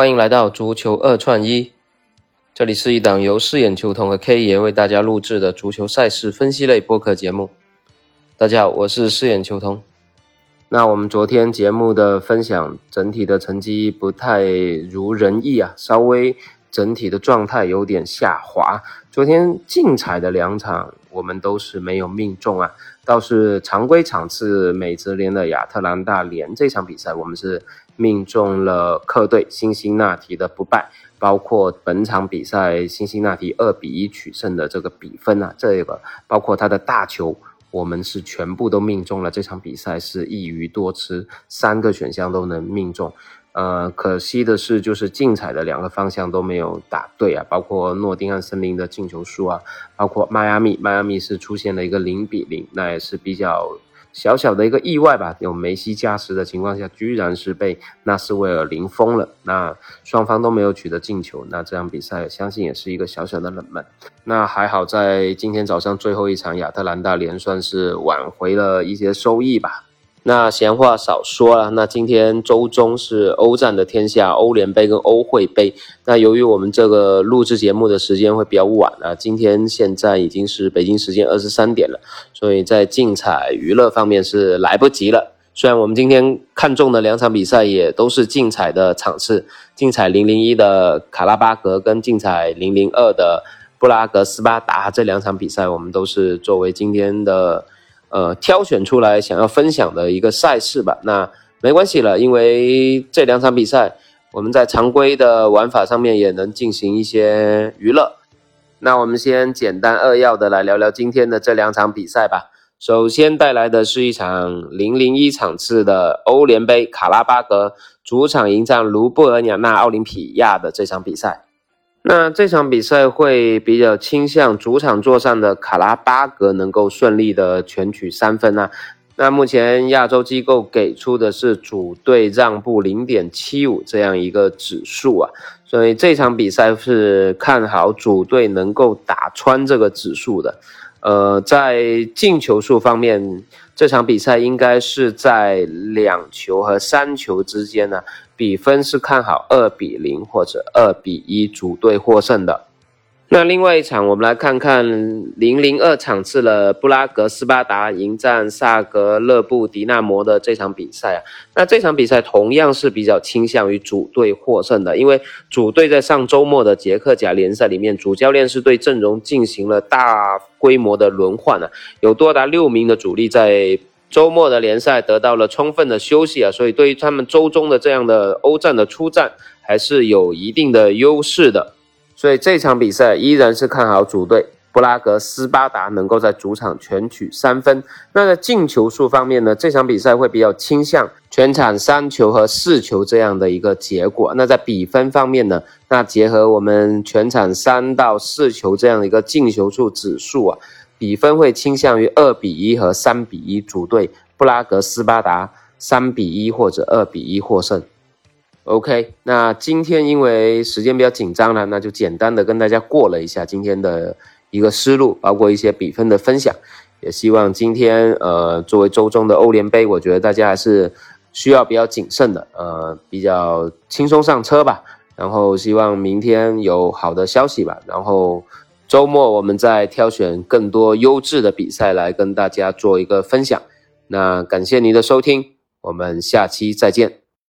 欢迎来到足球二串一，这里是一档由四眼球童和 K 爷为大家录制的足球赛事分析类播客节目。大家好，我是四眼球童。那我们昨天节目的分享，整体的成绩不太如人意啊，稍微整体的状态有点下滑。昨天竞彩的两场，我们都是没有命中啊，倒是常规场次美职联的亚特兰大联这场比赛，我们是。命中了客队辛辛那提的不败，包括本场比赛辛辛那提二比一取胜的这个比分啊，这个包括他的大球，我们是全部都命中了。这场比赛是一鱼多吃，三个选项都能命中。呃，可惜的是，就是竞彩的两个方向都没有打对啊，包括诺丁汉森林的进球数啊，包括迈阿密，迈阿密是出现了一个零比零，那也是比较。小小的一个意外吧，有梅西加时的情况下，居然是被纳斯维尔零封了。那双方都没有取得进球，那这场比赛相信也是一个小小的冷门。那还好，在今天早上最后一场亚特兰大连算是挽回了一些收益吧。那闲话少说了，那今天周中是欧战的天下，欧联杯跟欧会杯。那由于我们这个录制节目的时间会比较晚啊，今天现在已经是北京时间二十三点了，所以在竞彩娱乐方面是来不及了。虽然我们今天看中的两场比赛也都是竞彩的场次，竞彩零零一的卡拉巴格跟竞彩零零二的布拉格斯巴达这两场比赛，我们都是作为今天的。呃，挑选出来想要分享的一个赛事吧，那没关系了，因为这两场比赛我们在常规的玩法上面也能进行一些娱乐。那我们先简单扼要的来聊聊今天的这两场比赛吧。首先带来的是一场零零一场次的欧联杯卡拉巴格主场迎战卢布尔尼亚奥林匹亚的这场比赛。那这场比赛会比较倾向主场作战的卡拉巴格能够顺利的全取三分啊。那目前亚洲机构给出的是主队让步零点七五这样一个指数啊，所以这场比赛是看好主队能够打穿这个指数的。呃，在进球数方面，这场比赛应该是在两球和三球之间呢。比分是看好二比零或者二比一主队获胜的。那另外一场，我们来看看零零二场次的布拉格斯巴达迎战萨格勒布迪纳摩的这场比赛啊。那这场比赛同样是比较倾向于主队获胜的，因为主队在上周末的捷克甲联赛里面，主教练是对阵容进行了大规模的轮换啊，有多达六名的主力在。周末的联赛得到了充分的休息啊，所以对于他们周中的这样的欧战的出战还是有一定的优势的。所以这场比赛依然是看好主队布拉格斯巴达能够在主场全取三分。那在进球数方面呢，这场比赛会比较倾向全场三球和四球这样的一个结果。那在比分方面呢，那结合我们全场三到四球这样的一个进球数指数啊。比分会倾向于二比一和三比一，主队布拉格斯巴达三比一或者二比一获胜。OK，那今天因为时间比较紧张了，那就简单的跟大家过了一下今天的一个思路，包括一些比分的分享。也希望今天呃作为周中的欧联杯，我觉得大家还是需要比较谨慎的，呃比较轻松上车吧。然后希望明天有好的消息吧。然后。周末我们再挑选更多优质的比赛来跟大家做一个分享。那感谢您的收听，我们下期再见。